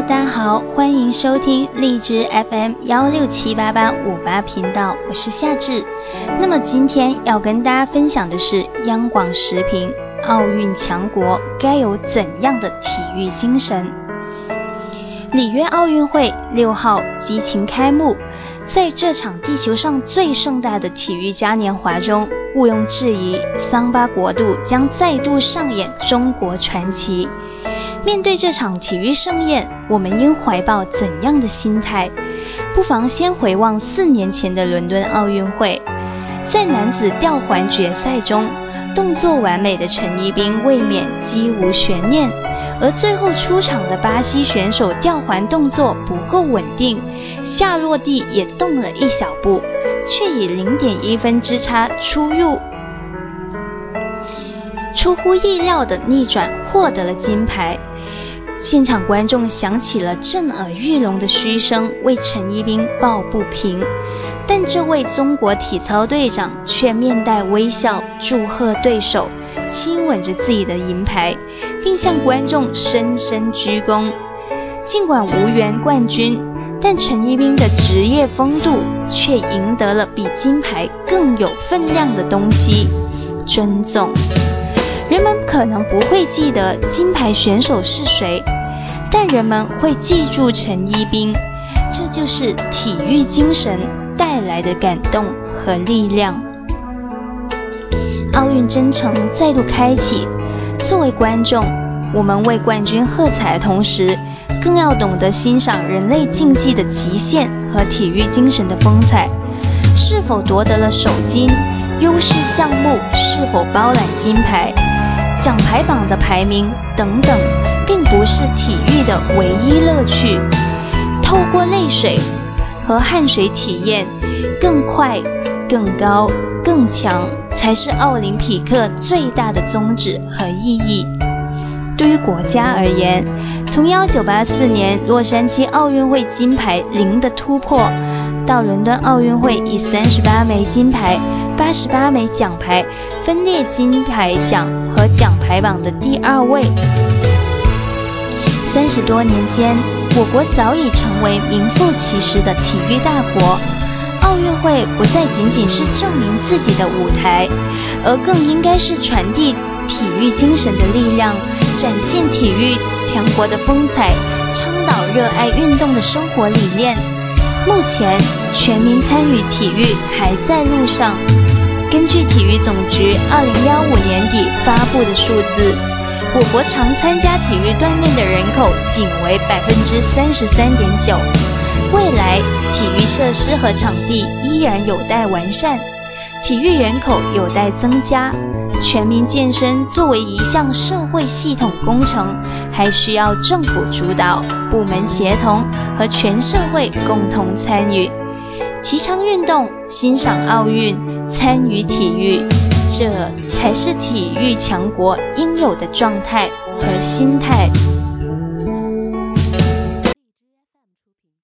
大家好，欢迎收听荔枝 FM 幺六七八八五八频道，我是夏至。那么今天要跟大家分享的是央广时评：奥运强国该有怎样的体育精神？里约奥运会六号激情开幕，在这场地球上最盛大的体育嘉年华中，毋庸置疑，桑巴国度将再度上演中国传奇。面对这场体育盛宴，我们应怀抱怎样的心态？不妨先回望四年前的伦敦奥运会，在男子吊环决赛中，动作完美的陈一冰卫冕几无悬念，而最后出场的巴西选手吊环动作不够稳定，下落地也动了一小步，却以零点一分之差出入，出乎意料的逆转获得了金牌。现场观众响起了震耳欲聋的嘘声，为陈一冰抱不平。但这位中国体操队长却面带微笑，祝贺对手，亲吻着自己的银牌，并向观众深深鞠躬。尽管无缘冠军，但陈一冰的职业风度却赢得了比金牌更有分量的东西——尊重。人们可能不会记得金牌选手是谁，但人们会记住陈一冰。这就是体育精神带来的感动和力量。奥运征程再度开启，作为观众，我们为冠军喝彩的同时，更要懂得欣赏人类竞技的极限和体育精神的风采。是否夺得了首金？优势项目是否包揽金牌？奖牌榜的排名等等，并不是体育的唯一乐趣。透过泪水和汗水体验，更快、更高、更强，才是奥林匹克最大的宗旨和意义。对于国家而言，从1984年洛杉矶奥运会金牌零的突破，到伦敦奥运会以38枚金牌。十八枚奖牌，分列金牌奖和奖牌榜的第二位。三十多年间，我国早已成为名副其实的体育大国。奥运会不再仅仅是证明自己的舞台，而更应该是传递体育精神的力量，展现体育强国的风采，倡导热爱运动的生活理念。目前，全民参与体育还在路上。根据体育总局二零幺五年底发布的数字，我国常参加体育锻炼的人口仅为百分之三十三点九。未来体育设施和场地依然有待完善，体育人口有待增加。全民健身作为一项社会系统工程，还需要政府主导、部门协同和全社会共同参与。提倡运动，欣赏奥运，参与体育，这才是体育强国应有的状态和心态。